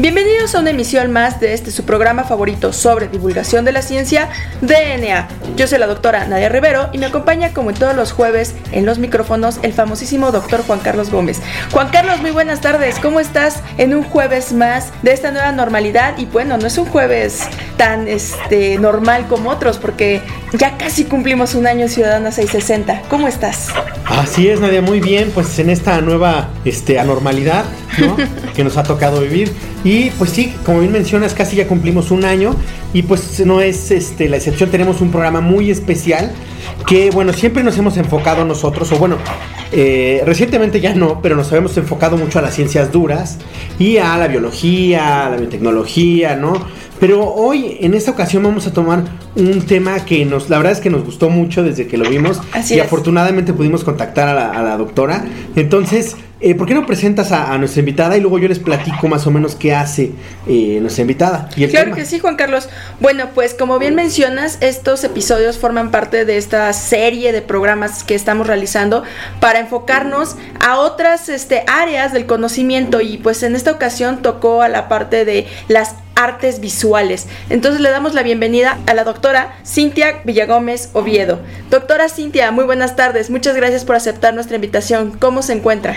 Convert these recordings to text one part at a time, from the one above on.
Bienvenidos a una emisión más de este su programa favorito sobre divulgación de la ciencia, DNA. Yo soy la doctora Nadia Rivero y me acompaña como en todos los jueves en los micrófonos el famosísimo doctor Juan Carlos Gómez. Juan Carlos, muy buenas tardes. ¿Cómo estás en un jueves más de esta nueva normalidad? Y bueno, no es un jueves tan este, normal como otros porque ya casi cumplimos un año Ciudadana 660. ¿Cómo estás? Así es, Nadia, muy bien, pues en esta nueva este, anormalidad que nos ha tocado vivir. Y pues sí, como bien mencionas, casi ya cumplimos un año y pues no es este, la excepción, tenemos un programa muy especial que bueno, siempre nos hemos enfocado nosotros, o bueno, eh, recientemente ya no, pero nos habíamos enfocado mucho a las ciencias duras y a la biología, a la biotecnología, ¿no? Pero hoy, en esta ocasión, vamos a tomar un tema que nos, la verdad es que nos gustó mucho desde que lo vimos y afortunadamente pudimos contactar a la, a la doctora. Entonces, eh, ¿Por qué no presentas a, nuestra invitada y luego yo les platico más o menos qué hace eh, nuestra invitada? Y claro que sí, Juan Carlos. Bueno, pues como bien mencionas, estos episodios forman parte de esta serie de programas que estamos realizando para enfocarnos a otras este, áreas del conocimiento y pues en esta ocasión tocó a la parte de las artes visuales. Entonces le damos la bienvenida a la doctora Cintia Villagómez Oviedo. Doctora Cintia, muy buenas tardes. Muchas gracias por aceptar nuestra invitación. ¿Cómo se encuentra?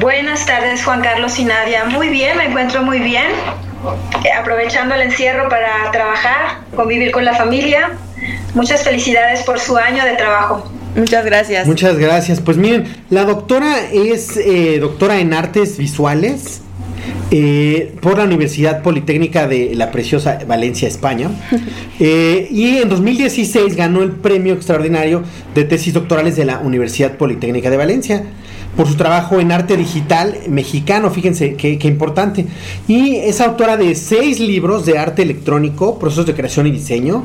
Buenas tardes, Juan Carlos y Nadia. Muy bien, me encuentro muy bien. Eh, aprovechando el encierro para trabajar, convivir con la familia. Muchas felicidades por su año de trabajo. Muchas gracias. Muchas gracias. Pues miren, la doctora es eh, doctora en artes visuales eh, por la Universidad Politécnica de la preciosa Valencia, España. Eh, y en 2016 ganó el premio extraordinario de tesis doctorales de la Universidad Politécnica de Valencia por su trabajo en arte digital mexicano, fíjense qué, importante. Y es autora de seis libros de arte electrónico, procesos de creación y diseño.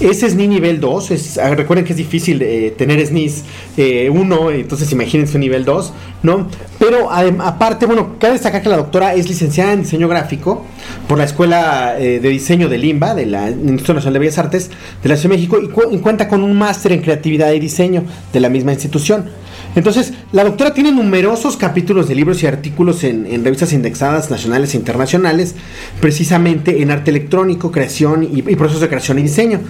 Ese SNI nivel 2, es, ah, recuerden que es difícil eh, tener SNIs 1, eh, entonces imagínense nivel 2, ¿no? Pero aparte, bueno, cabe destacar que la doctora es licenciada en diseño gráfico por la Escuela eh, de Diseño de Limba, de la Instituto Nacional de Bellas Artes de la Ciudad de México, y cuenta con un máster en creatividad y diseño de la misma institución. Entonces, la doctora tiene numerosos capítulos de libros y artículos en, revistas indexadas nacionales e internacionales, precisamente en arte electrónico, creación y, procesos de creación y diseño.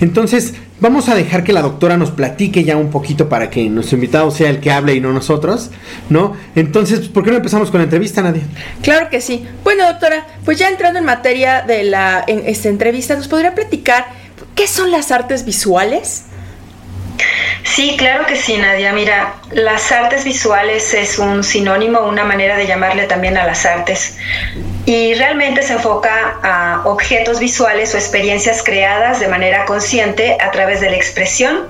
Entonces, vamos a dejar que la doctora nos platique ya un poquito para que nuestro invitado sea el que hable y no nosotros, ¿no? Entonces, ¿por qué no empezamos con la entrevista, Nadia? Claro que sí. Bueno, doctora, pues ya entrando en materia de la en esta entrevista, ¿nos podría platicar qué son las artes visuales? Sí, claro que sí, Nadia. Mira, las artes visuales es un sinónimo, una manera de llamarle también a las artes. Y realmente se enfoca a objetos visuales o experiencias creadas de manera consciente a través de la expresión,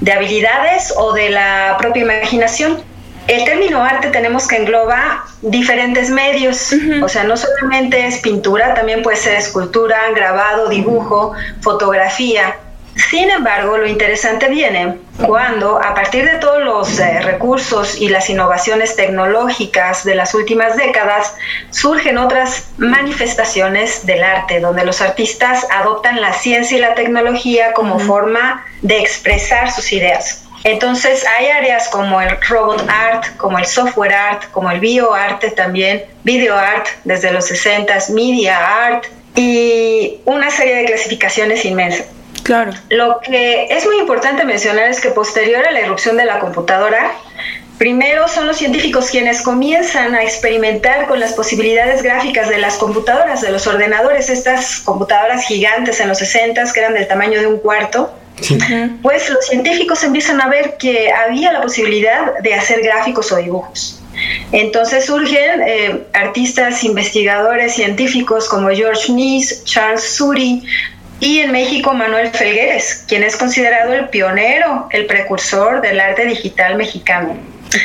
de habilidades o de la propia imaginación. El término arte tenemos que engloba diferentes medios, o sea, no solamente es pintura, también puede ser escultura, grabado, dibujo, fotografía. Sin embargo, lo interesante viene cuando, a partir de todos los eh, recursos y las innovaciones tecnológicas de las últimas décadas, surgen otras manifestaciones del arte, donde los artistas adoptan la ciencia y la tecnología como forma de expresar sus ideas. Entonces hay áreas como el robot art, como el software art, como el bioarte también, video art desde los 60, media art y una serie de clasificaciones inmensas. Claro. Lo que es muy importante mencionar es que posterior a la irrupción de la computadora, primero son los científicos quienes comienzan a experimentar con las posibilidades gráficas de las computadoras, de los ordenadores, estas computadoras gigantes en los 60 que eran del tamaño de un cuarto. Pues los científicos empiezan a ver que había la posibilidad de hacer gráficos o dibujos. Entonces surgen eh, artistas, investigadores, científicos como George Nice, Charles Suri, y en México Manuel Felgueres, quien es considerado el pionero, el precursor del arte digital mexicano.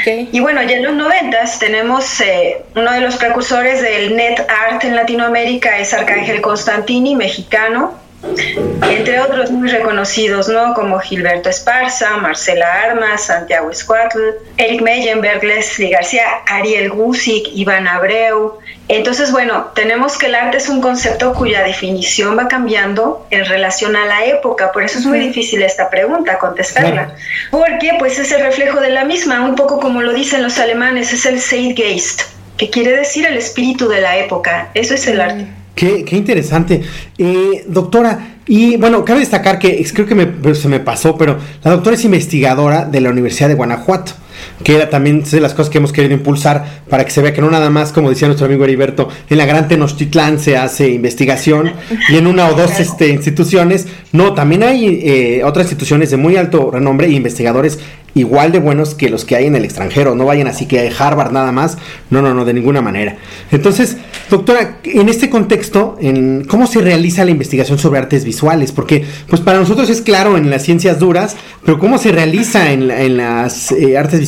Y bueno, ya en los noventas tenemos eh, uno de los precursores del net art en Latinoamérica es Arcángel Constantini, mexicano, entre otros muy reconocidos, ¿no? Como Gilberto Esparza, Marcela Armas, Santiago Escuatl, Eric Meyenberg, Leslie García, Ariel Gusic, Iván Abreu. Entonces, bueno, tenemos que el arte es un concepto cuya definición va cambiando en relación a la época, por eso es muy difícil esta pregunta, contestarla, porque pues es el reflejo de la misma, un poco como lo dicen los alemanes, es el Zeitgeist, que quiere decir el espíritu de la época, eso es el arte. Qué, interesante. Eh, doctora, y bueno, cabe destacar que creo que pues, se me pasó, pero la doctora es investigadora de la Universidad de Guanajuato que era también de las cosas que hemos querido impulsar para que se vea que no nada más, como decía nuestro amigo Heriberto, en la Gran Tenochtitlán se hace investigación y en una o dos este, instituciones, no, también hay eh, otras instituciones de muy alto renombre e investigadores igual de buenos que los que hay en el extranjero. No vayan así que hay Harvard nada más. No, no, no, de ninguna manera. Entonces, doctora, en este contexto, en ¿cómo se realiza la investigación sobre artes visuales? Porque, pues para nosotros es claro en las ciencias duras, pero ¿cómo se realiza en, las eh, artes visuales?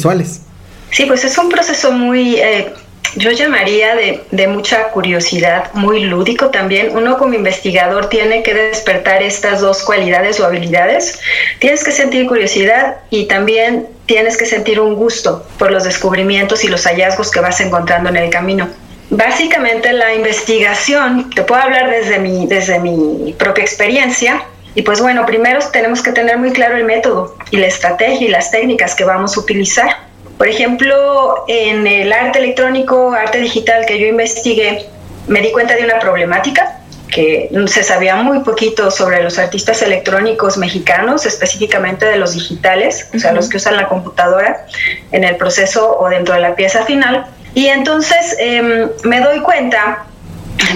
Sí, pues es un proceso muy... Eh, yo llamaría de, de, mucha curiosidad, muy lúdico también. Uno como investigador tiene que despertar estas dos cualidades o habilidades. Tienes que sentir curiosidad y también tienes que sentir un gusto por los descubrimientos y los hallazgos que vas encontrando en el camino. Básicamente la investigación, te puedo hablar desde mi, desde mi propia experiencia, y pues bueno, primero tenemos que tener muy claro el método y la estrategia y las técnicas que vamos a utilizar. Por ejemplo, en el arte electrónico, arte digital que yo investigué, me di cuenta de una problemática que se sabía muy poquito sobre los artistas electrónicos mexicanos, específicamente de los digitales, o sea, los que usan la computadora en el proceso o dentro de la pieza final. Y entonces em, me doy cuenta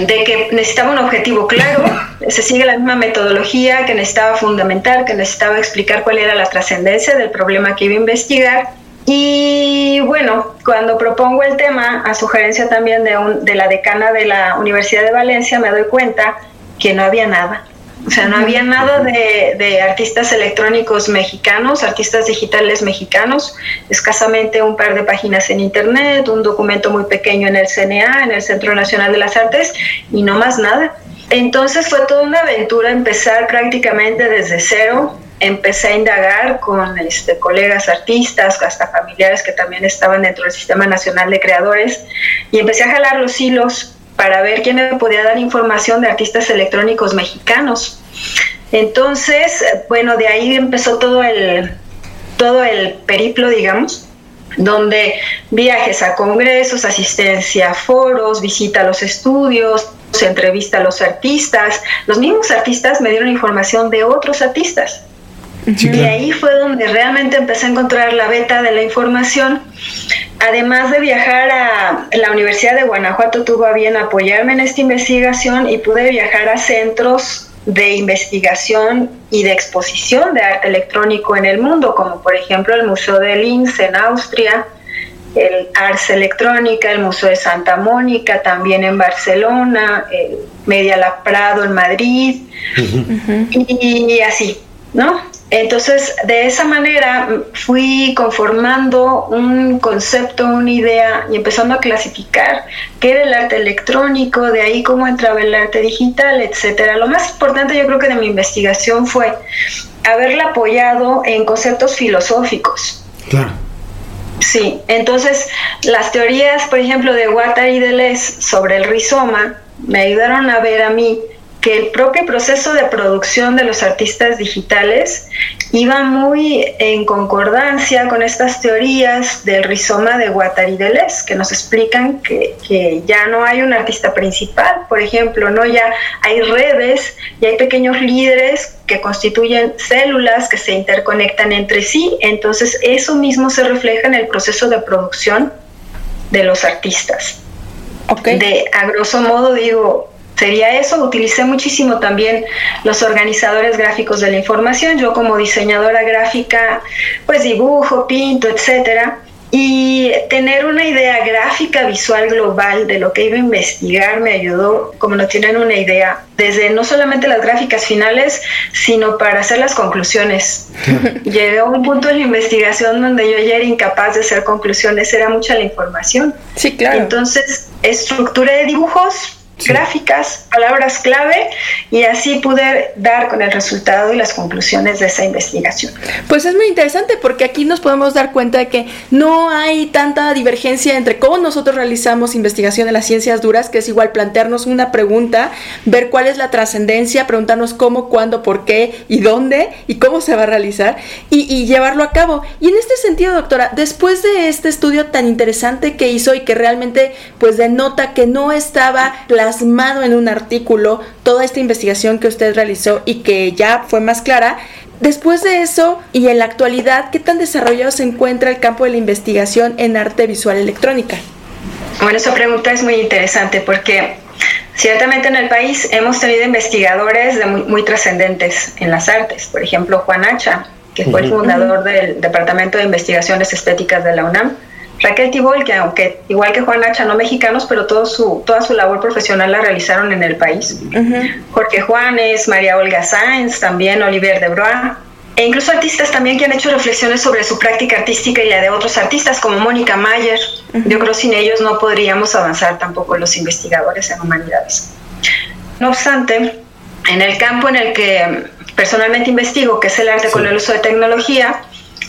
de que necesitaba un objetivo claro, se sigue la misma metodología, que necesitaba fundamentar, que necesitaba explicar cuál era la trascendencia del problema que iba a investigar y bueno, cuando propongo el tema, a sugerencia también de, un, de la decana de la Universidad de Valencia, me doy cuenta que no había nada. O sea, no había nada de, de, artistas electrónicos mexicanos, artistas digitales mexicanos, escasamente un par de páginas en internet, un documento muy pequeño en el CNA, en el Centro Nacional de las Artes, y no más nada. Entonces fue toda una aventura empezar prácticamente desde cero, empecé a indagar con este, colegas artistas, hasta familiares que también estaban dentro del Sistema Nacional de Creadores, y empecé a jalar los hilos para ver quién me podía dar información de artistas electrónicos mexicanos. Entonces, bueno, de ahí empezó todo el, todo el periplo, digamos, donde viajes a congresos, asistencia a foros, visita a los estudios, se entrevista a los artistas. Los mismos artistas me dieron información de otros artistas. Y ahí fue donde realmente empecé a encontrar la beta de la información. Además de viajar a la Universidad de Guanajuato, tuvo a bien apoyarme en esta investigación y pude viajar a centros de investigación y de exposición de arte electrónico en el mundo, como por ejemplo el Museo de Linz en Austria, el Ars Electrónica, el Museo de Santa Mónica, también en Barcelona, el Media La Prado en Madrid, y así, ¿no? Entonces, de esa manera fui conformando un concepto, una idea y empezando a clasificar qué era el arte electrónico, de ahí cómo entraba el arte digital, etcétera. Lo más importante yo creo que de mi investigación fue haberla apoyado en conceptos filosóficos. Claro. Sí, entonces las teorías, por ejemplo, de Guattari y Deleuze sobre el rizoma me ayudaron a ver a mí que el propio proceso de producción de los artistas digitales iba muy en concordancia con estas teorías del rizoma de Guattari Deleuze, que nos explican que, que, ya no hay un artista principal, por ejemplo, no ya hay redes y hay pequeños líderes que constituyen células que se interconectan entre sí, entonces eso mismo se refleja en el proceso de producción de los artistas. Okay. De a grosso modo digo, sería eso. Utilicé muchísimo también los organizadores gráficos de la información. Yo como diseñadora gráfica, pues dibujo, pinto, etcétera. Y tener una idea gráfica visual global de lo que iba a investigar me ayudó, como no tienen una idea, desde no solamente las gráficas finales, sino para hacer las conclusiones. Llegué a un punto en la investigación donde yo ya era incapaz de hacer conclusiones, era mucha la información. Sí, claro. Entonces, estructuré dibujos gráficas, palabras clave y así poder dar con el resultado y las conclusiones de esa investigación. Pues es muy interesante porque aquí nos podemos dar cuenta de que no hay tanta divergencia entre cómo nosotros realizamos investigación en las ciencias duras, que es igual plantearnos una pregunta, ver cuál es la trascendencia, preguntarnos cómo, cuándo, por qué y dónde y cómo se va a realizar y, y llevarlo a cabo. Y en este sentido, doctora, después de este estudio tan interesante que hizo y que realmente pues denota que no estaba plasmado en un artículo toda esta investigación que usted realizó y que ya fue más clara. Después de eso y en la actualidad, ¿qué tan desarrollado se encuentra el campo de la investigación en arte visual electrónica? Bueno, esa pregunta es muy interesante porque ciertamente en el país hemos tenido investigadores muy, muy trascendentes en las artes. Por ejemplo, Juan Hacha, que fue el fundador del Departamento de Investigaciones Estéticas de la UNAM Raquel Tibol, que aunque igual que Juan Hacha, no mexicanos, pero todo su, toda su labor profesional la realizaron en el país. Jorge Juanes, María Olga Sáenz, también Olivier de Broa, e incluso artistas también que han hecho reflexiones sobre su práctica artística y la de otros artistas como Mónica Mayer. Yo creo que sin ellos no podríamos avanzar tampoco los investigadores en humanidades. No obstante, en el campo en el que personalmente investigo, que es el arte con el uso de tecnología,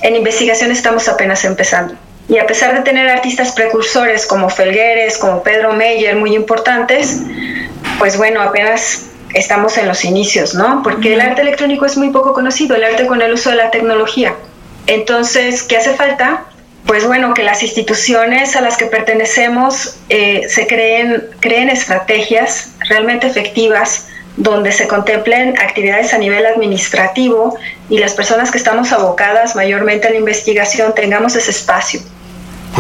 en investigación estamos apenas empezando. Y a pesar de tener artistas precursores como Felgueres, como Pedro Meyer, muy importantes, pues bueno, apenas estamos en los inicios, ¿no? Porque el arte electrónico es muy poco conocido, el arte con el uso de la tecnología. Entonces, ¿qué hace falta? Pues bueno, que las instituciones a las que pertenecemos eh, se creen, creen estrategias realmente efectivas donde se contemplen actividades a nivel administrativo y las personas que estamos abocadas mayormente a la investigación tengamos ese espacio.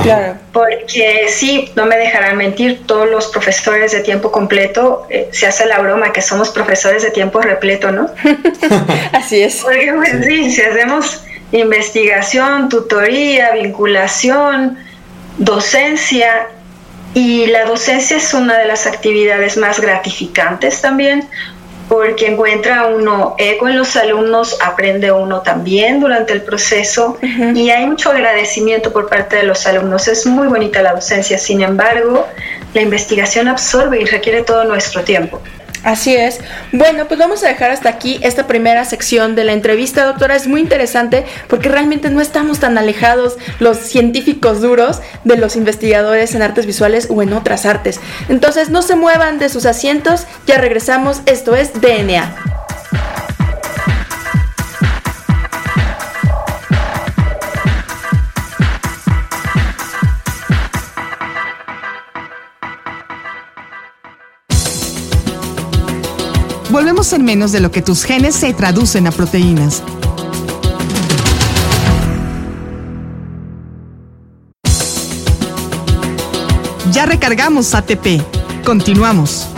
Claro. Porque sí, no me dejarán mentir, todos los profesores de tiempo completo, eh, se hace la broma que somos profesores de tiempo repleto, ¿no? Así es. Porque pues, sí, si hacemos investigación, tutoría, vinculación, docencia, y la docencia es una de las actividades más gratificantes también, porque encuentra uno eco en los alumnos, aprende uno también durante el proceso y hay mucho agradecimiento por parte de los alumnos. Es muy bonita la docencia, sin embargo, la investigación absorbe y requiere todo nuestro tiempo. Así es. Bueno, pues vamos a dejar hasta aquí esta primera sección de la entrevista, doctora. Es muy interesante porque realmente no estamos tan alejados los científicos duros de los investigadores en artes visuales o en otras artes. Entonces, no se muevan de sus asientos, ya regresamos. Esto es DNA. En menos de lo que tus genes se traducen a proteínas. Ya recargamos ATP. Continuamos.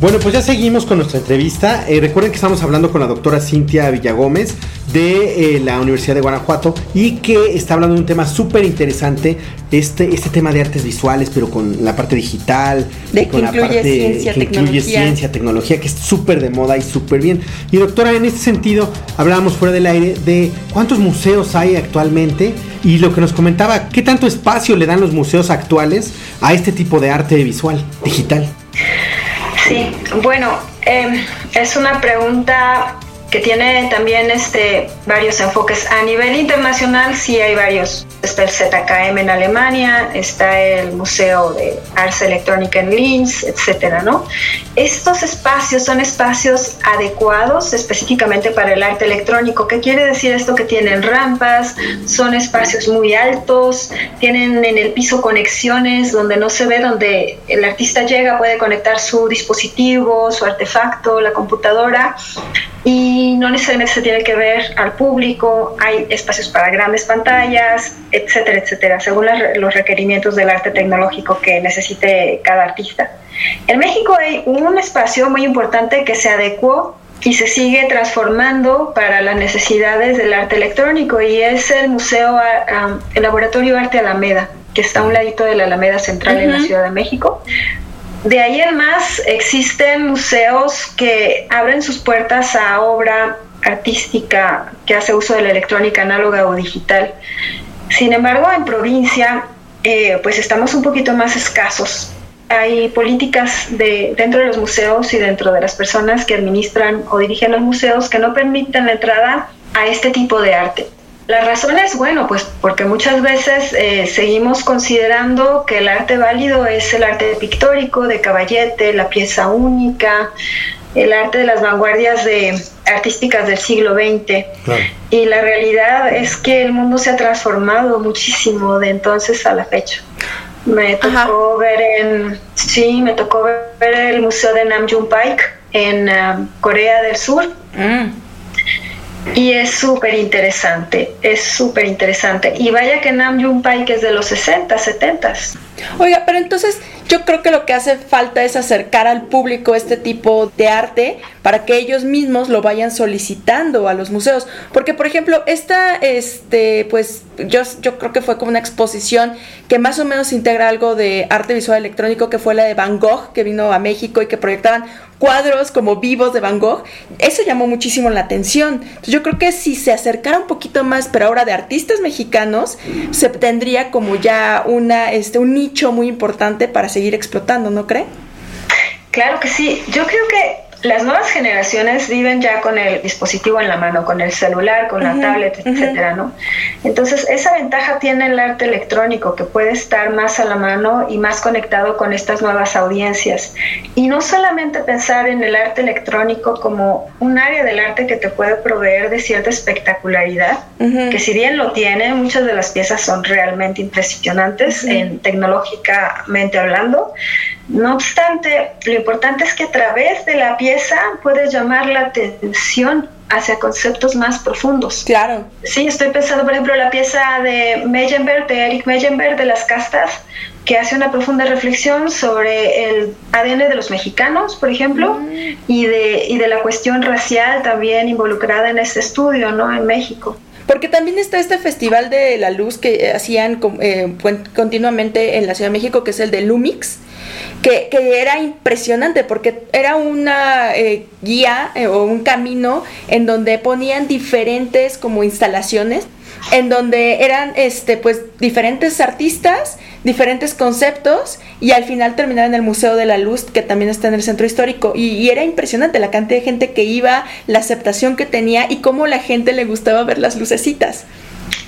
Bueno, pues ya seguimos con nuestra entrevista. Eh, recuerden que estamos hablando con la doctora Cintia Villagómez de eh, la Universidad de Guanajuato y que está hablando de un tema súper interesante, este, este tema de artes visuales, pero con la parte digital, de con la parte ciencia, que incluye ciencia, tecnología, que es súper de moda y súper bien. Y doctora, en este sentido, hablábamos fuera del aire de cuántos museos hay actualmente y lo que nos comentaba, qué tanto espacio le dan los museos actuales a este tipo de arte visual, digital. Sí, bueno, em, es una pregunta que tiene también este, varios enfoques. A nivel internacional sí hay varios está el ZKM en Alemania, está el Museo de Arte Electrónica en Linz, etcétera, ¿no? Estos espacios son espacios adecuados específicamente para el arte electrónico. ¿Qué quiere decir esto? Que tienen rampas, son espacios muy altos, tienen en el piso conexiones donde no se ve, donde el artista llega, puede conectar su dispositivo, su artefacto, la computadora y no necesariamente se tiene que ver al público, hay espacios para grandes pantallas, etcétera, etcétera, según los requerimientos del arte tecnológico que necesite cada artista. En México hay un espacio muy importante que se adecuó y se sigue transformando para las necesidades del arte electrónico y es el Museo, el Laboratorio Arte Alameda, que está a un ladito de la Alameda Central en la Ciudad de México. De ahí en más existen museos que abren sus puertas a obra artística que hace uso de la electrónica análoga o digital. Sin embargo, en provincia, eh, pues estamos un poquito más escasos. Hay políticas de, dentro de los museos y dentro de las personas que administran o dirigen los museos que no permiten la entrada a este tipo de arte. La razón es, bueno, pues porque muchas veces eh, seguimos considerando que el arte válido es el arte pictórico, de caballete, la pieza única, el arte de las vanguardias de, artísticas del siglo XX. Y la realidad es que el mundo se ha transformado muchísimo de entonces a la fecha. Me tocó ver en, sí, me tocó ver el museo de Namjoon Paik en um, Corea del Sur. Mm. Y es súper interesante, es súper interesante. Y vaya que Nam June Pai, que es de los 60, 70. Oiga, pero entonces yo creo que lo que hace falta es acercar al público este tipo de arte para que ellos mismos lo vayan solicitando a los museos. Porque, por ejemplo, esta, este, pues yo, yo creo que fue como una exposición que más o menos integra algo de arte visual electrónico, que fue la de Van Gogh, que vino a México y que proyectaban cuadros como vivos de Van Gogh, eso llamó muchísimo la atención. Entonces yo creo que si se acercara un poquito más, pero ahora de artistas mexicanos, se tendría como ya una, este, un nicho muy importante para seguir explotando, ¿no cree? Claro que sí. Yo creo que las nuevas generaciones viven ya con el dispositivo en la mano, con el celular, con la tablet, etcétera, ¿no? Entonces, esa ventaja tiene el arte electrónico, que puede estar más a la mano y más conectado con estas nuevas audiencias. Y no solamente pensar en el arte electrónico como un área del arte que te puede proveer de cierta espectacularidad, que si bien lo tiene, muchas de las piezas son realmente impresionantes en tecnológicamente hablando, no obstante, lo importante es que a través de la pieza puedes llamar la atención hacia conceptos más profundos. Claro. Sí, estoy pensando, por ejemplo, la pieza de Meyenberg, de Eric Meyenberg, de las castas, que hace una profunda reflexión sobre el ADN de los mexicanos, por ejemplo, mm. y, de, y de la cuestión racial también involucrada en este estudio, ¿no? En México. Porque también está este festival de la luz que hacían eh, continuamente en la Ciudad de México, que es el de Lumix que, era impresionante porque era una eh, guía eh, o un camino en donde ponían diferentes como instalaciones en donde eran este pues diferentes artistas, diferentes conceptos y al final terminaron en el Museo de la Luz que también está en el centro histórico y, y, era impresionante la cantidad de gente que iba, la aceptación que tenía y cómo la gente le gustaba ver las lucecitas.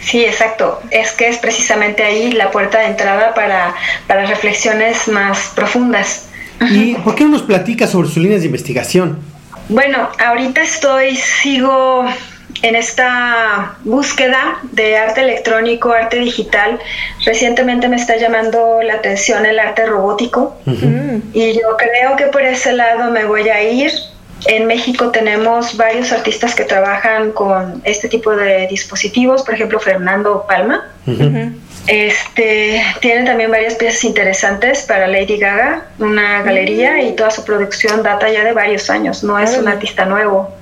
Sí, exacto. Es que es precisamente ahí la puerta de entrada para, para reflexiones más profundas. ¿Y por qué no nos platica sobre sus líneas de investigación? Bueno, ahorita estoy, sigo en esta búsqueda de arte electrónico, arte digital. Recientemente me está llamando la atención el arte robótico y yo creo que por ese lado me voy a ir. En México tenemos varios artistas que trabajan con este tipo de dispositivos, por ejemplo Fernando Palma. Este tiene también varias piezas interesantes para Lady Gaga, una galería y toda su producción data ya de varios años, no es un artista nuevo.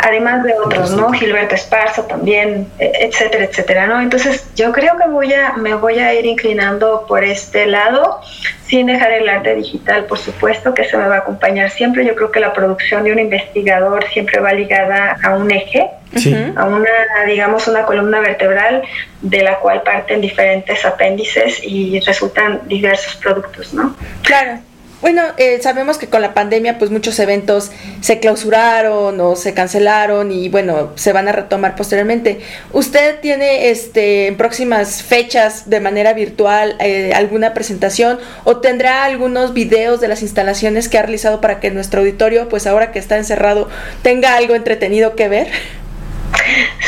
Además de otros, ¿no? Gilberto Esparza también, e, etcétera, etcétera, ¿no? Entonces yo creo que voy a, me voy a ir inclinando por este lado, sin dejar el arte digital, por supuesto, que se me va a acompañar siempre. Yo creo que la producción de un investigador siempre va ligada a un eje, a una, digamos, una columna vertebral de la cual parten diferentes apéndices y resultan diversos productos, ¿no? Claro. Bueno, eh, sabemos que con la pandemia pues muchos eventos se clausuraron o se cancelaron y bueno, se van a retomar posteriormente. ¿Usted tiene este en próximas fechas de manera virtual eh, alguna presentación o tendrá algunos videos de las instalaciones que ha realizado para que nuestro auditorio pues ahora que está encerrado tenga algo entretenido que ver?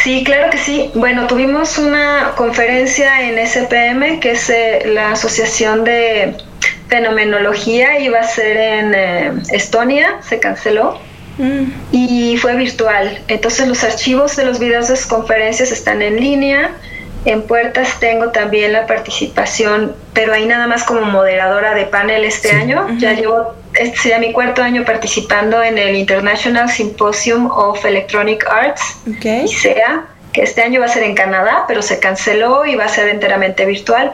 Sí, claro que sí. Bueno, tuvimos una conferencia en SPM, que es eh, la Asociación de fenomenología iba a ser en eh, Estonia, se canceló. Mm. Y fue virtual. Entonces los archivos de los videos de las conferencias están en línea. En Puertas tengo también la participación, pero ahí nada más como moderadora de panel este año. Ya llevo, este sería mi cuarto año participando en el International Symposium of Electronic Arts, okay. ICEA, que este año va a ser en Canadá, pero se canceló y va a ser enteramente virtual.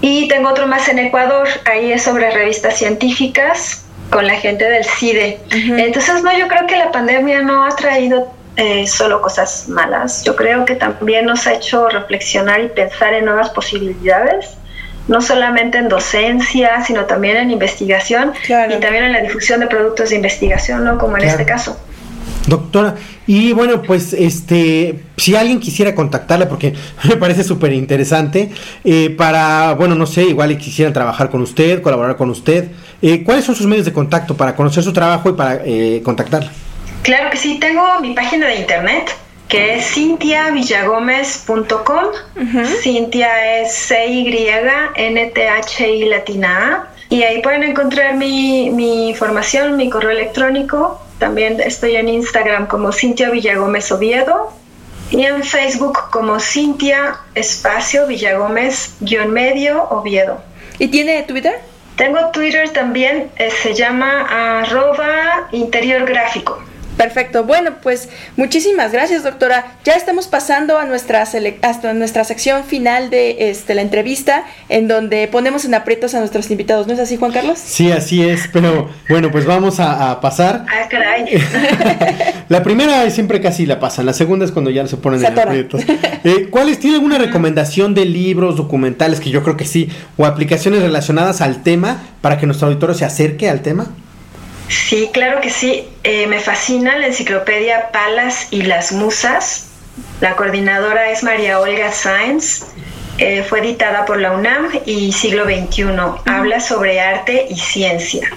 Y tengo otro más en Ecuador, ahí es sobre revistas científicas con la gente del CIDE. Entonces, no, yo creo que la pandemia no ha traído eh, solo cosas malas. Yo creo que también nos ha hecho reflexionar y pensar en nuevas posibilidades, no solamente en docencia, sino también en investigación y también en la difusión de productos de investigación, ¿no? Como en este caso. Doctora, y bueno, pues este, si alguien quisiera contactarla, porque me parece súper interesante, eh, para, bueno, no sé, igual quisieran trabajar con usted, colaborar con usted, eh, ¿cuáles son sus medios de contacto para conocer su trabajo y para eh, contactarla? Claro que sí, tengo mi página de internet que es cintiavillagomez.com. Cintia es C-Y-N-T-H-I latina A. Y ahí pueden encontrar mi, mi información, mi correo electrónico también estoy en Instagram como Cintia Villagómez Oviedo y en Facebook como Cintia Espacio Villagómez guion medio Oviedo. ¿Y tiene Twitter? Tengo Twitter también, eh, se llama arroba interior gráfico. Perfecto. Bueno, pues muchísimas gracias, doctora. Ya estamos pasando a nuestra hasta nuestra sección final de este, la entrevista, en donde ponemos en aprietos a nuestros invitados. ¿No es así, Juan Carlos? Sí, así es. Pero bueno, pues vamos a, pasar. Ah, caray. la primera es siempre casi la pasan. La segunda es cuando ya se ponen en aprietos. Eh, ¿Cuáles tiene alguna recomendación de libros, documentales, que yo creo que sí, o aplicaciones relacionadas al tema para que nuestro auditorio se acerque al tema? Sí, claro que sí. Eh, me fascina la enciclopedia Palas y las Musas. La coordinadora es María Olga Sáenz. Eh, fue editada por la UNAM y siglo XXI. Habla sobre arte y ciencia.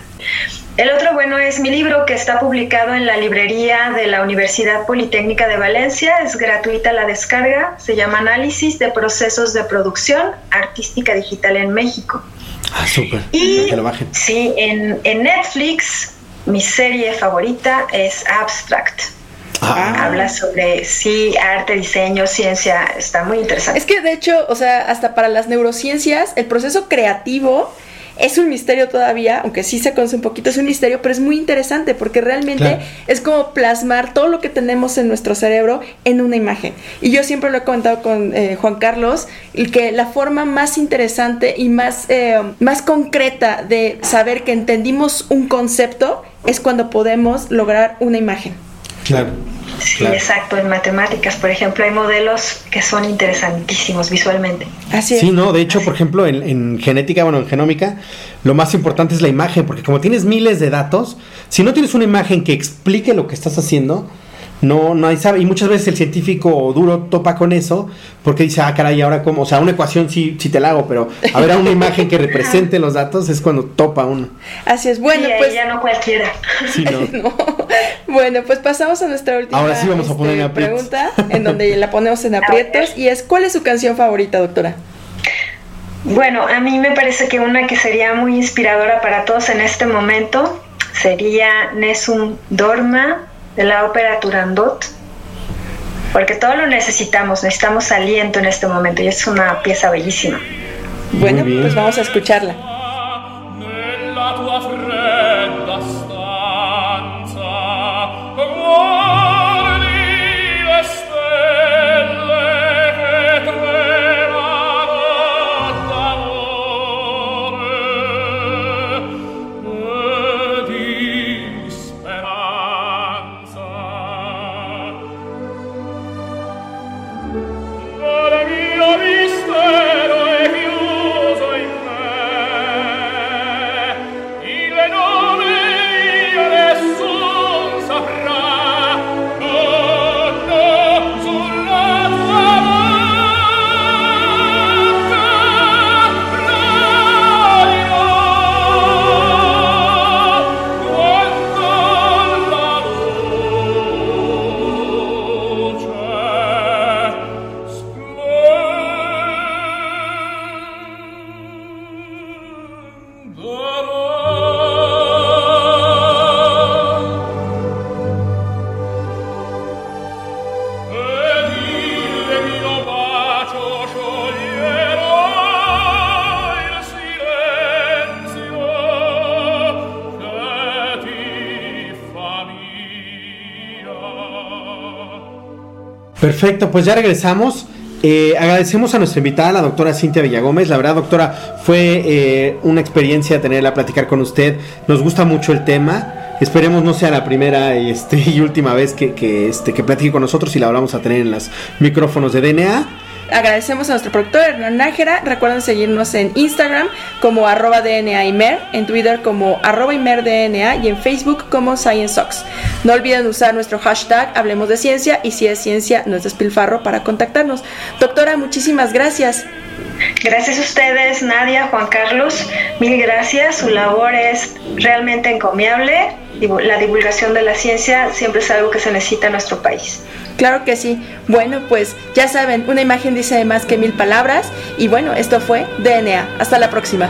El otro bueno es mi libro que está publicado en la librería de la Universidad Politécnica de Valencia. Es gratuita la descarga. Se llama Análisis de Procesos de Producción Artística Digital en México. Ah, súper. Y sí, en, en Netflix mi serie favorita es Abstract. Ah. Habla sobre, sí, arte, diseño, ciencia, está muy interesante. Es que de hecho, o sea, hasta para las neurociencias, el proceso creativo es un misterio todavía, aunque sí se conoce un poquito, es un misterio, pero es muy interesante porque realmente es como plasmar todo lo que tenemos en nuestro cerebro en una imagen. Y yo siempre lo he comentado con eh, Juan Carlos, que la forma más interesante y más, eh, más concreta de saber que entendimos un concepto es cuando podemos lograr una imagen. Claro. Sí, exacto. En matemáticas, por ejemplo, hay modelos que son interesantísimos visualmente. Así es. Sí, no, de hecho, por ejemplo, en, en, genética, bueno, en genómica, lo más importante es la imagen, porque como tienes miles de datos, si no tienes una imagen que explique lo que estás haciendo, no, no hay sabe. Y muchas veces el científico duro topa con eso porque dice, ah, caray, ahora como, o sea, una ecuación sí, sí te la hago, pero a ver, a una imagen que represente los datos es cuando topa uno. Así es, bueno, pues. ya no cualquiera. Sí, no. Bueno, pues pasamos a nuestra última ahora sí vamos a poner este, pregunta, en donde la ponemos en aprietos, y es, ¿cuál es su canción favorita, doctora? Bueno, a mí me parece que una que sería muy inspiradora para todos en este momento sería Nessun Dorma de la ópera Turandot, porque todo lo necesitamos, necesitamos aliento en este momento y es una pieza bellísima. Bueno, pues vamos a escucharla. Perfecto, pues ya regresamos. Eh, agradecemos a nuestra invitada, la doctora Cintia Villagómez. La verdad, doctora, fue eh, una experiencia tenerla platicar con usted. Nos gusta mucho el tema. Esperemos no sea la primera este, y última vez que, que, este, que platique con nosotros y la vamos a tener en los micrófonos de DNA. Agradecemos a nuestro productor Hernán Nájera. Recuerden seguirnos en Instagram como arroba DNA Imer, en Twitter como arroba ImerDNA y en Facebook como ScienceOx. No olviden usar nuestro hashtag Hablemos de Ciencia y si es ciencia no es despilfarro para contactarnos. Doctora, muchísimas gracias. Gracias a ustedes, Nadia, Juan Carlos. Mil gracias. Su labor es realmente encomiable. La divulgación de la ciencia siempre es algo que se necesita en nuestro país. Claro que sí. Bueno, pues ya saben, una imagen dice más que mil palabras. Y bueno, esto fue DNA. Hasta la próxima.